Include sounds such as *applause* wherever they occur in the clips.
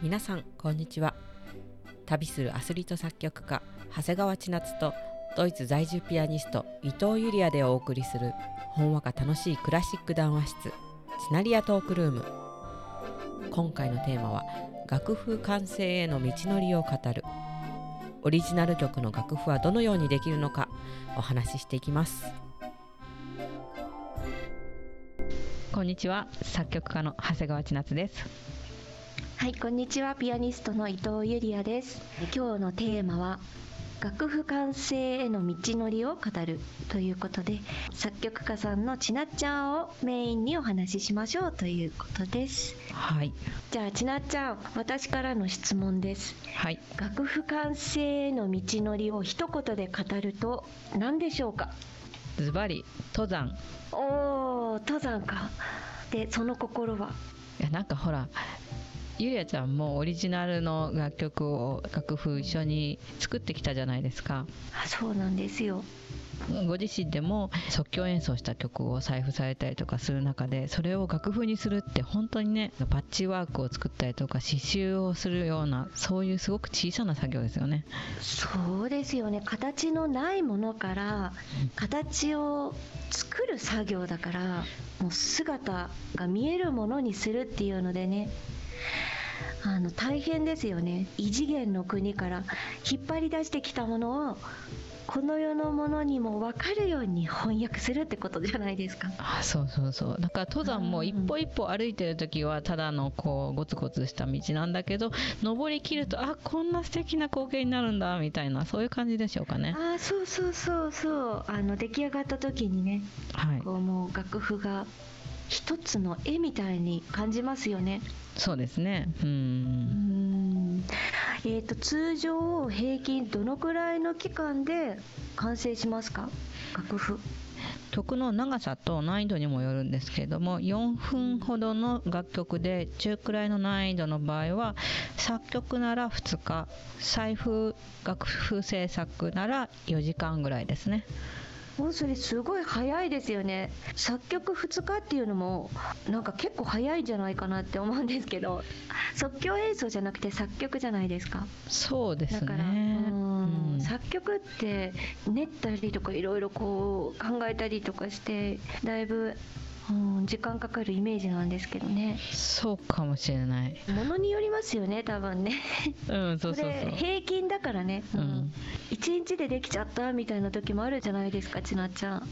皆さんこんにちは。旅するアスリート作曲家長谷川千夏とドイツ在住ピアニスト伊藤ゆりやでお送りするほんわか楽しいクラシック談話室チナリアトークルーム。今回のテーマは楽譜完成への道のりを語る。オリジナル曲の楽譜はどのようにできるのかお話ししていきます。こんにちは。作曲家の長谷川千夏です。はいこんにちは。ピアニストの伊藤ゆりやです。今日のテーマは楽譜完成への道のりを語るということで作曲家さんのちなっちゃんをメインにお話ししましょうということです。はい。じゃあちなっちゃん私からの質問です。はい。楽譜完成への道のりを一言で語ると何でしょうか？ズバリ登山。おー登山か。でその心は？いやなんかほらゆりあちゃんもオリジナルの楽曲を楽譜一緒に作ってきたじゃないですか。あそうなんですよ。ご自身でも即興演奏した曲を採譜されたりとかする中でそれを楽譜にするって本当にねパッチワークを作ったりとか刺繍をするようなそういうすごく小さな作業ですよね。そうですよね。形のないものから形を作る作業だからもう姿が見えるものにするっていうのでねあの大変ですよね。異次元の国から引っ張り出してきたものをこの世のものにも分かるように翻訳するってことじゃないですか。あそうそうそう。だから登山も一歩一歩歩いてる時はただのこうゴツゴツした道なんだけど登りきるとあこんな素敵な光景になるんだみたいなそういう感じでしょうかね。ああそうそうそうそう。あの出来上がった時にねはい。こうもう楽譜が一つの絵みたいに感じますよね。そうですね。ううん。んえー、と通常平均どのくらいの期間で完成しますか？楽譜。曲の長さと難易度にもよるんですけれども4分ほどの楽曲で中くらいの難易度の場合は作曲なら2日財布楽譜制作なら4時間ぐらいですねもうそれすごい早いですよね。作曲2日っていうのもなんか結構早いんじゃないかなって思うんですけど。即興演奏じゃなくて作曲じゃないですか。そうですだから、うん。作曲って練ったりとかいろいろこう考えたりとかしてだいぶ、うん、時間かかるイメージなんですけどね。そうかもしれない。ものによりますよね多分ね。うんそうそうそう。平均だからね、ううん。ん、1日でできちゃったみたいな時もあるじゃないですかちなっちゃん、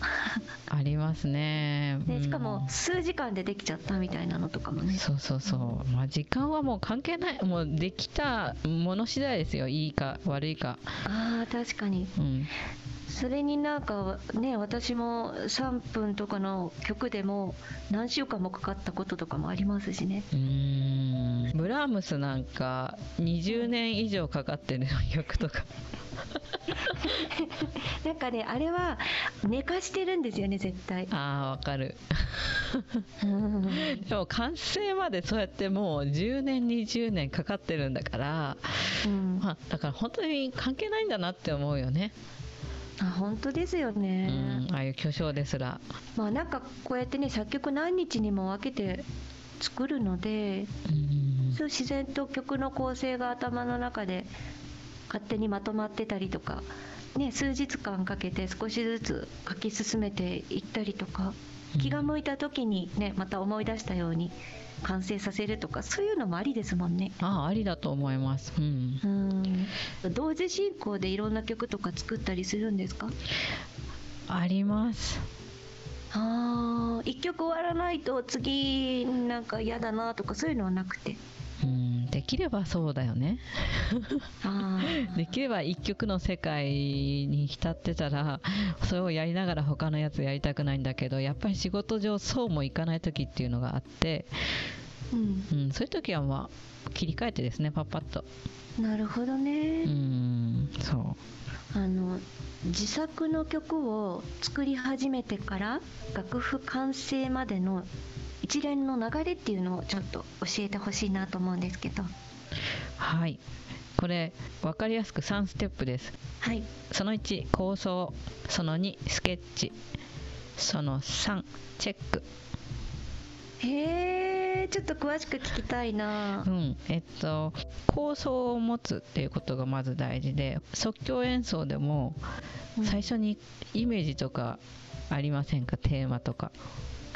ありますね。ね、しかもうん数時間でできちゃったみたいなのとかもね。そうそうそう、まあ、時間はもう関係ない。もうできたもの次第ですよ。いいか悪いか。あー確かに。うんそれになんかね私も3分とかの曲でも何週間もかかったこととかもありますしね。うーん。ブラームスなんか20年以上かかってる曲とか。*laughs* なんかねあれは寝かしてるんですよね絶対。ああわかる。うん。でも完成までそうやってもう10年20年かかってるんだから、うん。まあ、だから本当に関係ないんだなって思うよね、あ本当ですようね、ん、ああいう巨匠ですら。まあなんかこうやってね作曲何日にも分けて作るのでうん。そう自然と曲の構成が頭の中で勝手にまとまってたりとか、ね、数日間かけて少しずつ書き進めていったりとかうん。気が向いた時にねまた思い出したように完成させるとかそういうのもありですもんね。ああありだと思います、うん、うん。同時進行でいろんな曲とか作ったりするんですか？あります。あー一曲終わらないと次なんか嫌だなとかそういうのはなくてうんできればそうだよね。できれば一曲の世界に浸ってたらそれをやりながら他のやつやりたくないんだけどやっぱり仕事上そうもいかない時っていうのがあって、うん。うん、そういう時はまあ切り替えてですねパッパッと。なるほどね、うんそう。あの自作の曲を作り始めてから楽譜完成までの一連の流れっていうのをちょっと教えてほしいなと思うんですけど。はい。これ分かりやすく3ステップです。はい。その1構想。その2スケッチ。その3チェック。へー、ちょっと詳しく聞きたいな。うん。えっと構想を持つっていうことがまず大事で即興演奏でも最初にイメージとかありませんか、テーマとか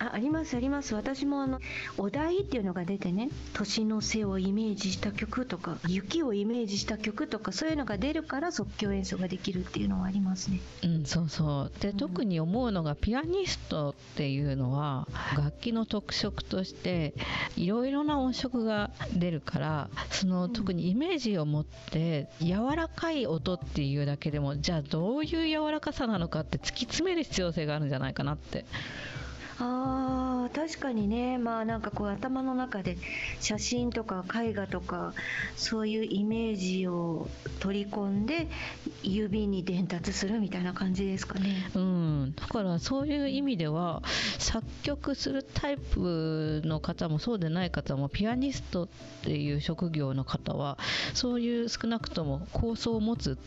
あありますあります。私もあのお題っていうのが出てね年の瀬をイメージした曲とか雪をイメージした曲とかそういうのが出るから即興演奏ができるっていうのはありますね。うんそうそう。で、うん。特に思うのがピアニストっていうのは楽器の特色としていろいろな音色が出るからそのん。特にイメージを持って柔らかい音っていうだけでもじゃあどういう柔らかさなのかって突き詰める必要性があるんじゃないかなってあ確かにね。まあなんかこう頭の中で写真とか絵画とかそういうイメージを取り込んで指に伝達するみたいな感じですかね。うん、だからそういう意味では作曲するタイプの方もそうでない方もピアニストっていう職業の方はそういう少なくとも構想を持つ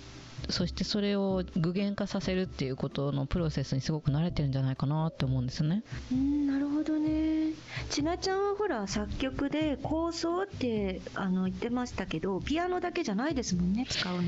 そしてそれを具現化させるっていうことのプロセスにすごく慣れてるんじゃないかなって思うんですね。うんなるほどね。ちなちゃんはほら作曲で構想ってあの言ってましたけどピアノだけじゃないですもんね使うの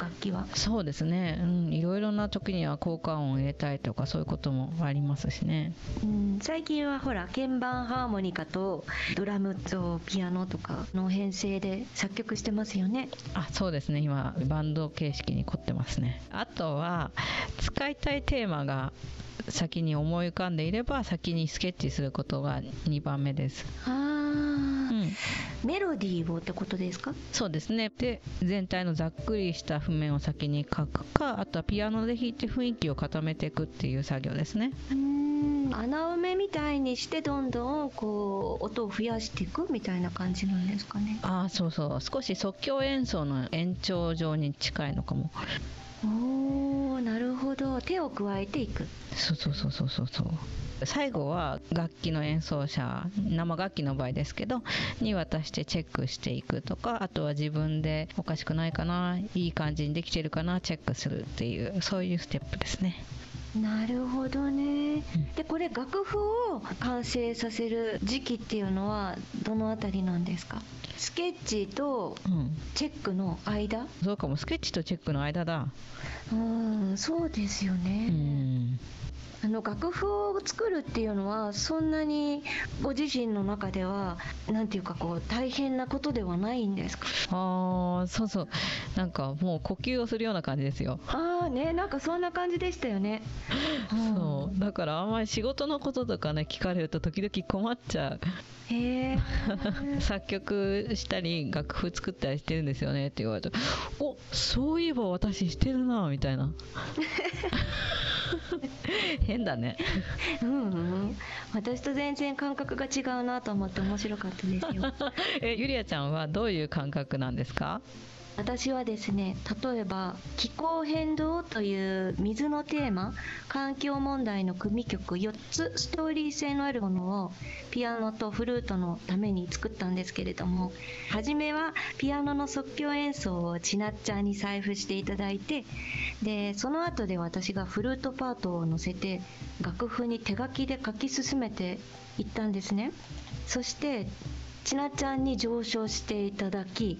楽器は。そうですね、うん、いろいろな時には効果音を入れたいとかそういうこともありますしね。うん最近はほら鍵盤ハーモニカとドラムとピアノとかの編成で作曲してますよね。あそうですね。今バンド形式に凝ってますね。あとは使いたいテーマが先に思い浮かんでいれば先にスケッチすることが2番目です、あうーん、メロディーをってことですか？そうですね。で全体のざっくりした譜面を先に書くかあとはピアノで弾いて雰囲気を固めていくっていう作業ですね。うん穴埋めみたいにしてどんどんこう音を増やしていくみたいな感じなんですかね。ああそうそう。少し即興演奏の延長上に近いのかも。おーなるほど。手を加えていく。そうそうそうそうそうそう。最後は楽器の演奏者生楽器の場合ですけどに渡してチェックしていくとかあとは自分でおかしくないかないい感じにできてるかなチェックするっていうそういうステップですねなるほどね、でこれ楽譜を完成させる時期っていうのはどのあたりなんですか？スケッチとうん。チェックの間？そうかも。スケッチとチェックの間だ。うんそうですようね、んあの楽譜を作るっていうのはそんなにご自身の中ではなんていうかこう大変なことではないんですか？ああそうそう。なんかもう呼吸をするような感じですよ。ああねなんかそんな感じでしたよね、うんそう。だからあんまり仕事のこととかね聞かれると時々困っちゃう。へえ *laughs* 作曲したり楽譜作ったりしてるんですよねって言われておそういえば私してるなみたいな。*laughs* 変だね。うんうん。私と全然感覚が違うなと思って面白かったですよ。*laughs* えゆりあちゃんはどういう感覚なんですか？私はですね例えば気候変動という水のテーマ環境問題の組曲4つストーリー性のあるものをピアノとフルートのために作ったんですけれども初めはピアノの即興演奏をちなっちゃんに財布していただいてでその後で私がフルートパートを乗せて楽譜に手書きで書き進めていったんですね。そしてちなっちゃんに上昇していただき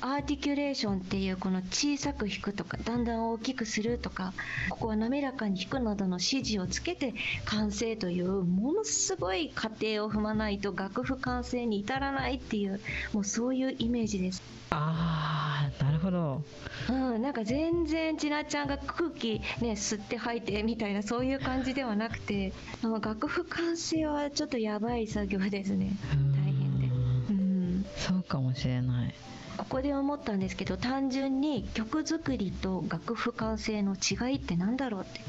アーティキュレーションっていうこの小さく弾くとかだんだん大きくするとかここは滑らかに弾くなどの指示をつけて完成というものすごい過程を踏まないと楽譜完成に至らないっていうもうそういうイメージです。あーなるほど。うん、なんか全然ちなちゃんが空気ね吸って吐いてみたいなそういう感じではなくて楽譜完成はちょっとやばい作業ですね。大変で。うん。そうかもしれないここで思ったんですけど単純に曲作りと楽譜完成の違いって何だろうって。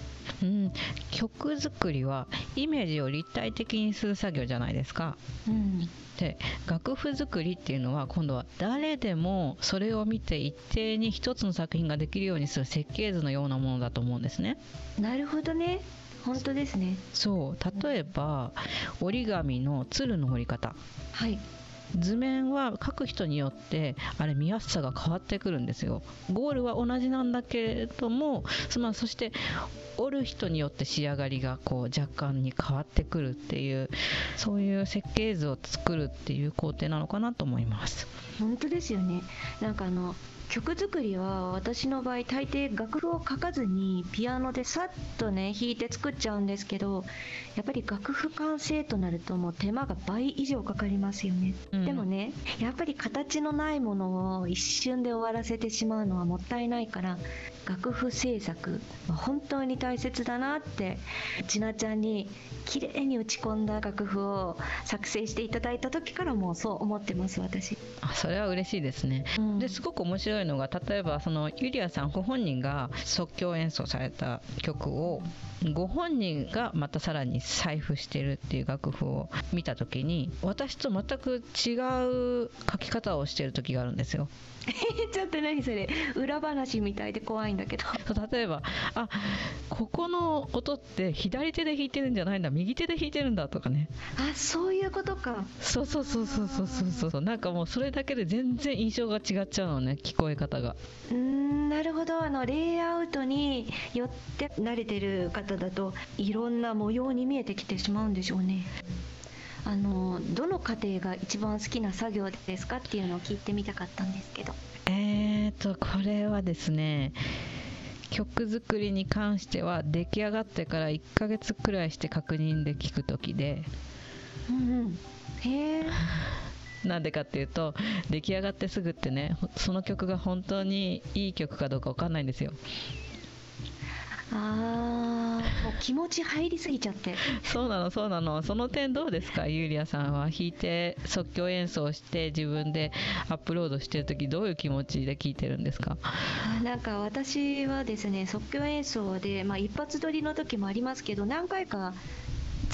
うん、曲作りはイメージを立体的にする作業じゃないですか。うん。で楽譜作りっていうのは今度は誰でもそれを見て一定に一つの作品ができるようにする設計図のようなものだと思うんですね。なるほどね。本当ですね。そう。例えば折り紙の鶴の折り方。はい図面は書く人によってあれ見やすさが変わってくるんですよ。ゴールは同じなんだけれどもまあそして折る人によって仕上がりがこう若干に変わってくるっていうそういう設計図を作るっていう工程なのかなと思います。本当ですよね。なんかあの曲作りは私の場合大抵楽譜を書かずにピアノでさっとね弾いて作っちゃうんですけどやっぱり楽譜完成となるともう手間が倍以上かかりますよね、うん、でもねやっぱり形のないものを一瞬で終わらせてしまうのはもったいないから楽譜制作本当に大切だなってちなちゃんに綺麗に打ち込んだ楽譜を作成していただいた時からもうそう思ってます私。あそれは嬉しいですね、うん、ですごく面白いのが例えばそのユリアさんご本人が即興演奏された曲をご本人がまたさらに財布してるっていう楽譜を見た時に私と全く違う書き方をしてる時があるんですよ。*laughs* ちょっと何それ？裏話みたいで怖いんだけど。例えばあここの音って左手で弾いてるんじゃないんだ右手で弾いてるんだとかね。あそういうことか。そうそうそうそうそうそうそうなんかもうそれだけで全然印象が違っちゃうのね聞こえ方が。うんなるほど。あのレイアウトによって慣れてる方だといろんな模様に見えてきてしまうんでしょうね。あのどの家庭が一番好きな作業ですかっていうのを聞いてみたかったんですけど。えーとこれはですね曲作りに関しては出来上がってから1ヶ月くらいして確認で聞く時で。うんうん。へえ *laughs* なんでかっていうと出来上がってすぐってねその曲が本当にいい曲かどうか分かんないんですよあーもう気持ち入りすぎちゃって。そうなのそうなの。その点どうですか？ユーリアさんは。弾いて即興演奏して自分でアップロードしてる時どういう気持ちで聴いてるんですか？なんか私はですね即興演奏で、まあ、一発撮りの時もありますけど何回か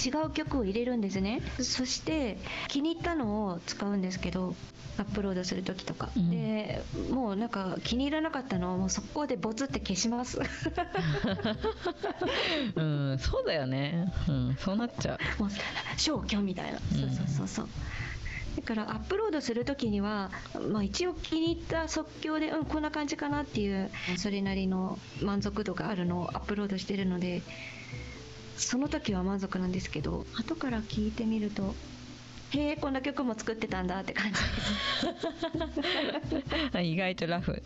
違う曲を入れるんですね。そして気に入ったのを使うんですけどアップロードする時とか、うん、でもうなんか気に入らなかったのをもう速攻でボツって消します。*laughs* うんそうだよね、うん、そうなっちゃう。もう消去みたいな、うん、そうそうそうそう。だからアップロードする時には、まあ、一応気に入った即興でうんこんな感じかなっていうそれなりの満足度があるのをアップロードしてるのでその時は満足なんですけど後から聞いてみるとへえこんな曲も作ってたんだって感じ。で *laughs* す意外とラフ。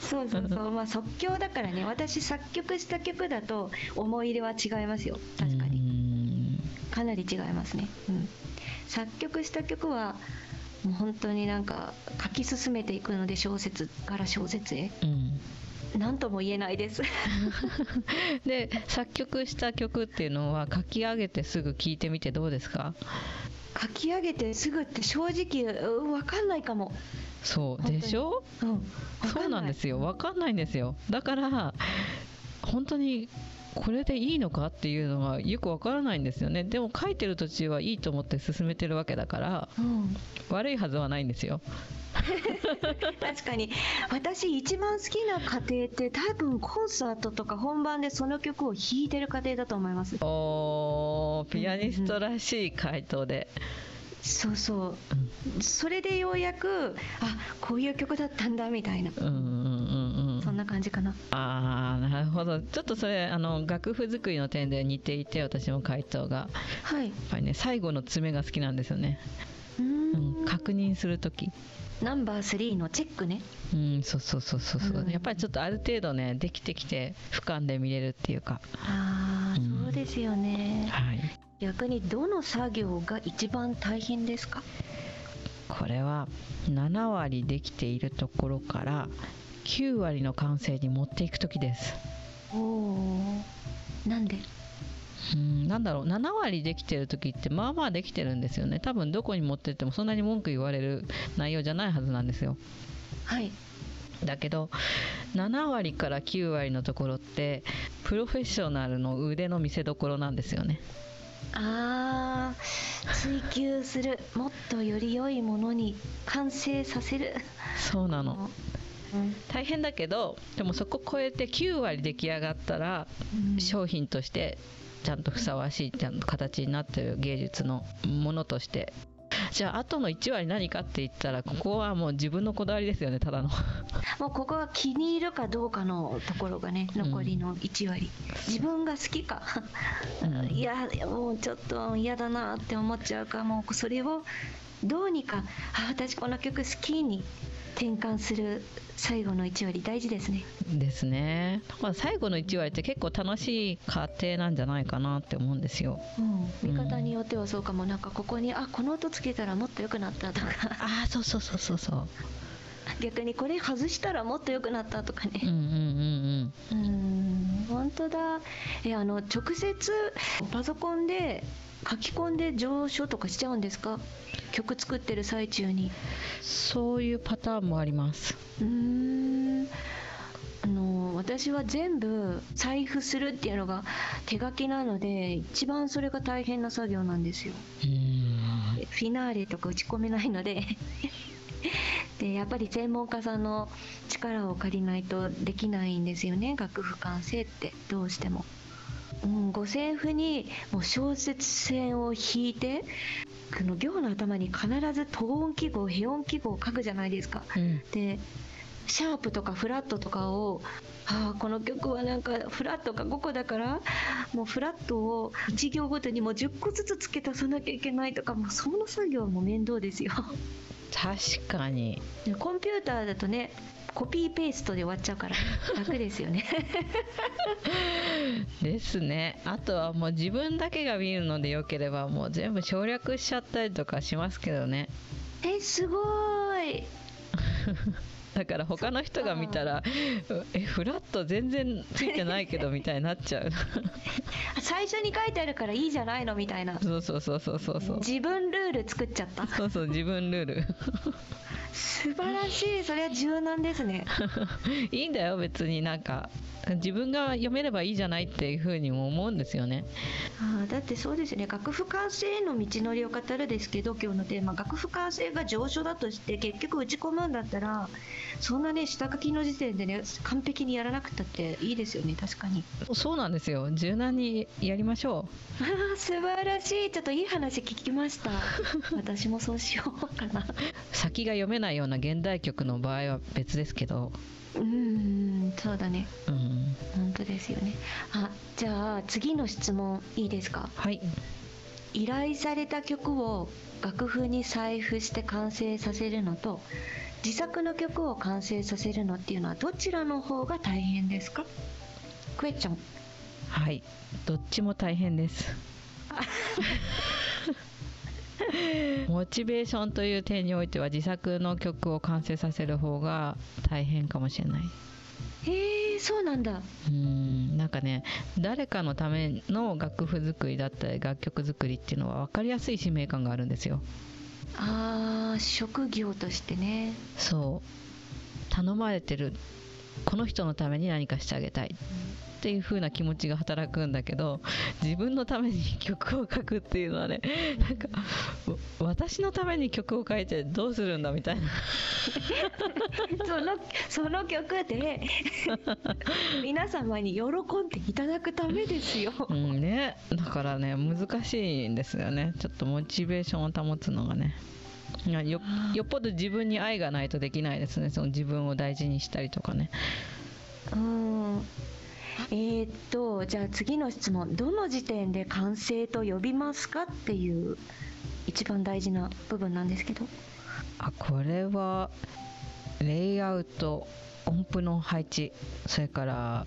そうそうそう。*laughs* まあ即興だからね。私作曲した曲だと思い入れは違いますよ。確かに。かなり違いますね、うん、作曲した曲はもう本当になんか書き進めていくので小説から小説へ、うん何とも言えないです。*laughs* で作曲した曲っていうのは書き上げてすぐ聴いてみてどうですか？書き上げてすぐって正直分かんないかも。そう。でしょ、うん、そうなんですよ。分かんないんですよ。だから本当にこれでいいのかっていうのはよくわからないんですよね。でも書いてる途中はいいと思って進めてるわけだから、うん、悪いはずはないんですよ。確かに。私一番好きな家庭って多分コンサートとか本番でその曲を弾いてる家庭だと思います。おピアニストらしい回答で、そうそう、うん、それでようやくあこういう曲だったんだみたいな、うんうんうんうん、な感じかな。ああなるほど。ちょっとそれあの楽譜作りの点で似ていて私も回答が。はい。やっぱりね最後の詰めが好きなんですよね。うん、確認する時。ナンバー3のチェックね。うんそうそうそうそうそう、うん、やっぱりちょっとある程度ねできてきて俯瞰で見れるっていうか。ああ、うん、そうですよね。はい。逆にどの作業が一番大変ですか？これは7割できているところから9割の完成に持っていく時です。おおなんで？うんなんだろう。7割できてる時ってまあまあできてるんですよね。多分どこに持ってってもそんなに文句言われる内容じゃないはずなんですよ。はい。だけど7割から9割のところってプロフェッショナルの腕の見せ所なんですよね。あー。追求する。もっとより良いものに完成させる。そうなの大変だけどでもそこ超えて9割出来上がったら、商品としてちゃんとふさわしいちゃんと形になってる芸術のものとして。じゃああとの1割何かって言ったらここはもう自分のこだわりですよねただの。*laughs* もうここは気に入るかどうかのところがね残りの1割、自分が好きか、うん。いやもうちょっと嫌だなって思っちゃうかも。うそれをどうにかあ私この曲好きに転換する最後の1割大事ですね。ですね。だから最後の1割って結構楽しい過程なんじゃないかなって思うんですよ。うん、見方によってはそうかも。なんかここにあこの音つけたらもっと良くなったとか。ああそうそうそうそうそう。逆にこれ外したらもっと良くなったとかね。うんうんうん。うん。本当だ。えあの直接パソコンで書き込んで上書とかしちゃうんですか？曲作ってる最中に。そういうパターンもあります。うーん。あの私は全部財布するっていうのが手書きなので一番それが大変な作業なんですよ。うんフィナーレとか打ち込めないので。*laughs* でやっぱり専門家さんの力を借りないとできないんですよね。楽譜完成って。どうしても。うん、五線譜にもう小節線を引いてこの行の頭に必ず等音記号ヘ音記号を書くじゃないですか。うん。でシャープとかフラットとかをああこの曲はなんかフラットが5個だからもうフラットを1行ごとにもう10個ずつ付け足さなきゃいけないとかもうその作業も面倒ですよ。確かに。でコンピューターだとねコピーペーストで終わっちゃうから *laughs* 楽ですよね。*laughs* ですね。あとはもう自分だけが見るのでよければもう全部省略しちゃったりとかしますけどね。えすごーい。*laughs* だから他の人が見たらえフラット全然ついてないけどみたいになっちゃう。最初に書いてあるからいいじゃないのみたいな。そうそうそうそうそうそう。自分ルール作っちゃった。そうそう自分ルール素晴らしい。それは柔軟ですね。*laughs* いいんだよ別に。なんか自分が読めればいいじゃないっていうふうにも思うんですよね。あーだってそうですね。楽譜完成への道のりを語るですけど今日のテーマ楽譜完成が上書だとして結局打ち込むんだったらそんなね下書きの時点でね完璧にやらなくたっていいですよね。確かに。そうなんですよ。柔軟にやりましょあー素晴らしい。ちょっといい話聞きました。私もそうしようかな。う *laughs* 先が読めないような現代曲の場合は別ですけど。うーんそうだね。うん。本当ですよね。あじゃあ次の質問いいですか？はい。依頼された曲を楽譜に採譜して完成させるのと自作の曲を完成させるのっていうのはどちらの方が大変ですか？クエちゃんはい。どっちも大変です *laughs* *laughs* モチベーションという点においては自作の曲を完成させる方が大変かもしれない。へえそうなんだ。うんなんかね誰かのための楽譜作りだったり楽曲作りっていうのは分かりやすい使命感があるんですよ。あー職業としてね。そう。頼まれてるこの人のために何かしてあげたいっていう風な気持ちが働くんだけど自分のために曲を書くっていうのはねなんかわ私のために曲を書いてどうするんだみたいな。そのその曲で *laughs* 皆様に喜んでいただくためですよ。うんね。だからね難しいんですよね。ちょっとモチベーションを保つのがね。よよっぽど自分に愛がないとできないですね。その自分を大事にしたりとかね。うんえー、っとじゃあ次の質問どの時点で完成と呼びますかっていう一番大事な部分なんですけど。あこれはレイアウト音符の配置それから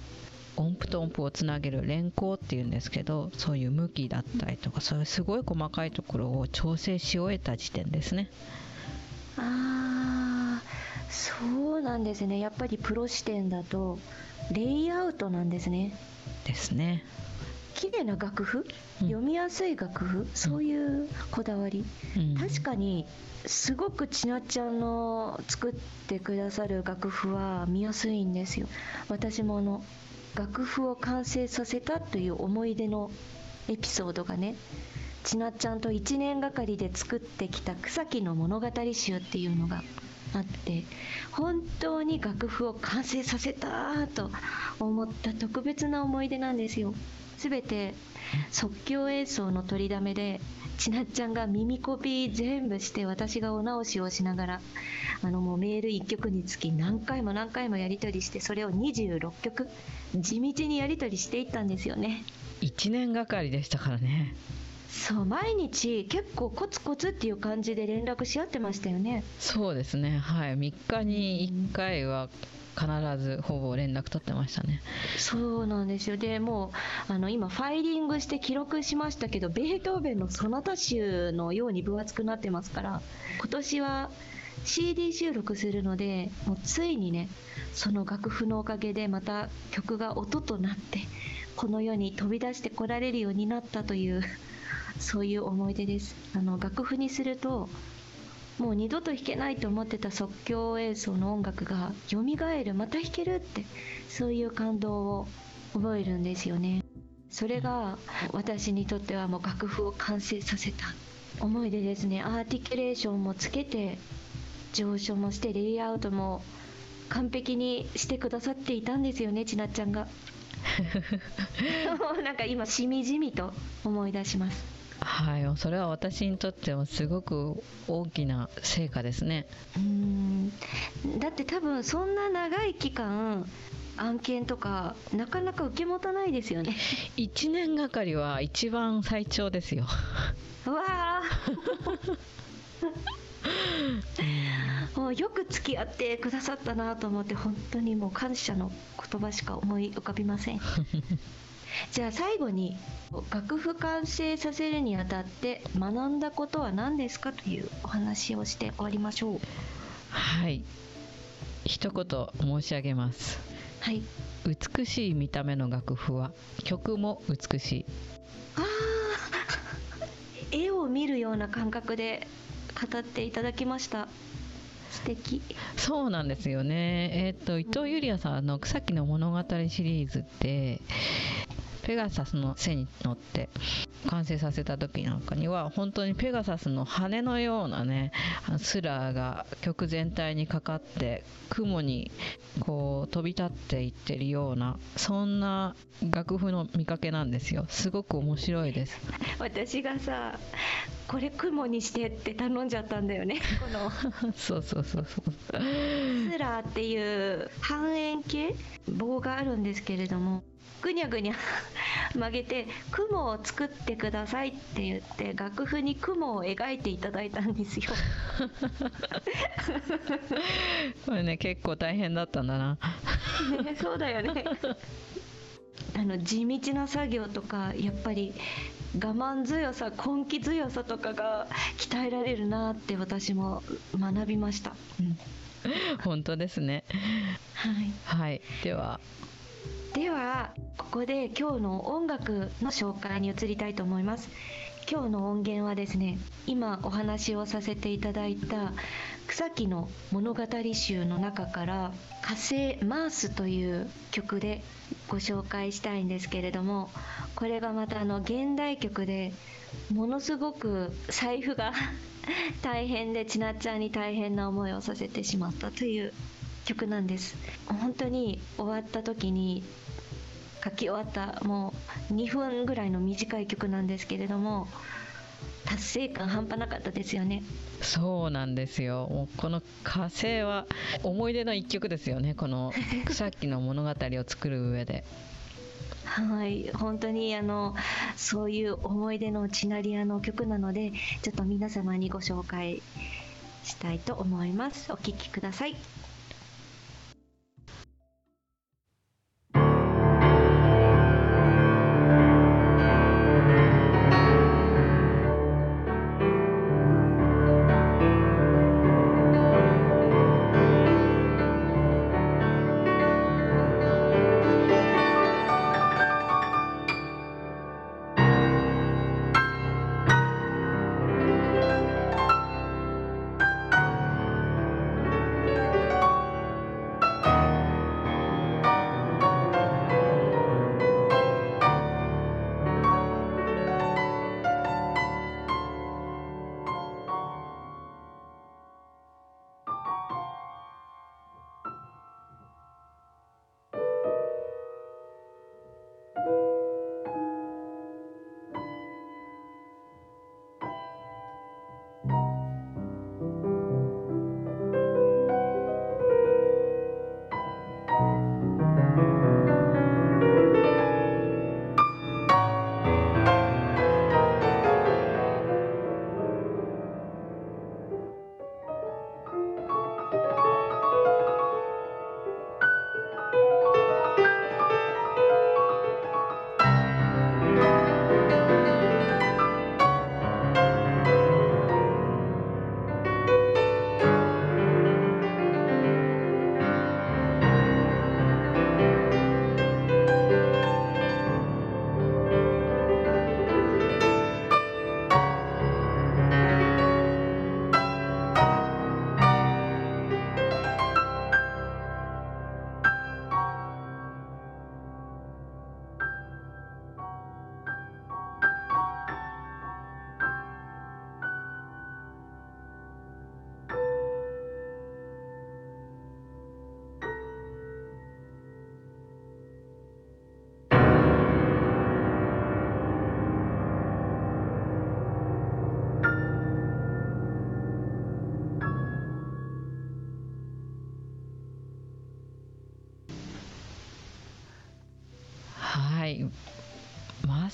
音符と音符をつなげる連行っていうんですけどそういう向きだったりとかそういうすごい細かいところを調整し終えた時点ですね。あーそうなんですね。やっぱりプロ視点だとレイアウトなんですね。ですね。綺麗な楽譜、うん。読みやすい楽譜？そういうこだわり、うん。確かにすごくちなっちゃんの作ってくださる楽譜は見やすいんですよ。私もあの楽譜を完成させたという思い出のエピソードがねちなっちゃんと1年がかりで作ってきた草木の物語集っていうのがあって本当に楽譜を完成させたと思った特別な思い出なんですよ。全て即興演奏の取りだめでちなっちゃんが耳コピー全部して私がお直しをしながらあのもうメール1曲につき何回も何回もやり取りしてそれを26曲地道にやり取りしていったんですよね。1年がかりでしたからね。そう毎日結構コツコツっていう感じで連絡し合ってましたよね。そうですね。はい。3日に1回は必ずほぼ連絡取ってましたね。そうなんですよ。でもうあの今ファイリングして記録しましたけどベートーベンのソナタ集のように分厚くなってますから今年は CD 収録するのでもうついにねその楽譜のおかげでまた曲が音となってこの世に飛び出してこられるようになったというそういう思い出です。あの楽譜にするともう二度と弾けないと思ってた即興演奏の音楽が蘇るまた弾けるってそういう感動を覚えるんですよね。それが私にとってはもう楽譜を完成させた思い出ですね。アーティキュレーションもつけて上昇もしてレイアウトも完璧にしてくださっていたんですよねちなっちゃんが。*laughs* なんか今しみじみと思い出します。はいそれは私にとってもすごく大きな成果ですね。うん。だって多分そんな長い期間案件とかなかなか受け持たないですよね。*laughs* 1年がかりは一番最長ですよ。うわあ *laughs* *laughs* もうよく付き合ってくださったなと思って本当にもう感謝の言葉しか思い浮かびません。*laughs* じゃあ最後に楽譜完成させるにあたって学んだことは何ですかというお話をして終わりましょう。はい。一言申し上げます。はい。美しい見た目の楽譜は曲も美しい。あ絵を見るような感覚で語っていただきました。素敵。そうなんですよね。えっ、と伊藤ゆりやさんの草木の物語シリーズってペガサスの背に乗って完成させた時なんかには本当にペガサスの羽のようなねスラーが曲全体にかかって雲にこう飛び立っていってるようなそんな楽譜の見かけなんですよ。すごく面白いです。私がさこれ雲にしてって頼んじゃったんだよねこの。*laughs* そうそうそうそう。スラーっていう半円形棒があるんですけれどもぐにゃぐにゃ曲げて雲を作ってくださいって言って楽譜に雲を描いていただいたんですよ。これね結構大変だったんだな。ねそうだよね。あの地道な作業とかやっぱり我慢強さ根気強さとかが鍛えられるなって私も学びました、うん、本当ですね。はい、はい、ではではここで今日の音楽の紹介に移りたいと思います。今日の音源はですね今お話をさせていただいた草木の物語集の中から「火星マース」という曲でご紹介したいんですけれどもこれがまたあの現代曲でものすごく財布が *laughs* 大変でちなっちゃんに大変な思いをさせてしまったという曲なんです。本当に終わった時に書き終わったもう2分ぐらいの短い曲なんですけれども達成感半端なかったですよね。そうなんですよ。もうこの火星は思い出の一曲ですよね。この *laughs* 草木の物語を作る上で。はい。本当にあのそういう思い出のチナリアの曲なのでちょっと皆様にご紹介したいと思います。お聴きください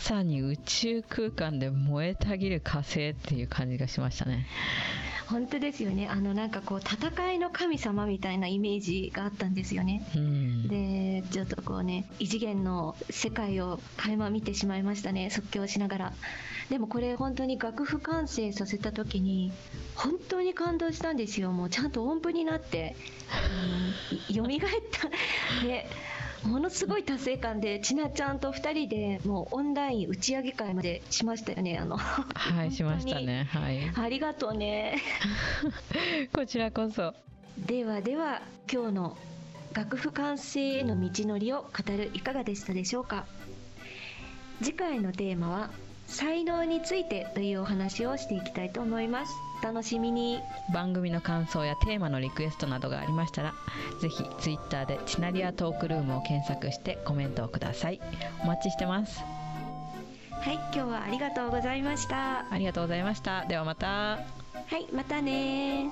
さに宇宙空間で燃えたぎる火星っていう感じがしましたね。本当ですよね。あのなんかこう戦いの神様みたいなイメージがあったんですよね。うん。でちょっとこうね異次元の世界を垣間見てしまいましたね。即興しながら。でもこれ本当に楽譜完成させた時に本当に感動したんですよ。もうちゃんと音符になってよみがえった。ねものすごい達成感でちなちゃんと2人でもうオンライン打ち上げ会までしましたよねあの。はいしましたね。はい。ありがとうね。*laughs* こちらこそ。ではでは今日の楽譜完成への道のりを語るいかがでしたでしょうか。次回のテーマは才能についてというお話をしていきたいと思います。お楽しみに。番組の感想やテーマのリクエストなどがありましたらぜひツイッターでチナリアトークルームを検索してコメントをください。お待ちしてます。はい今日はありがとうございました。ありがとうございました。ではまた。はいまたね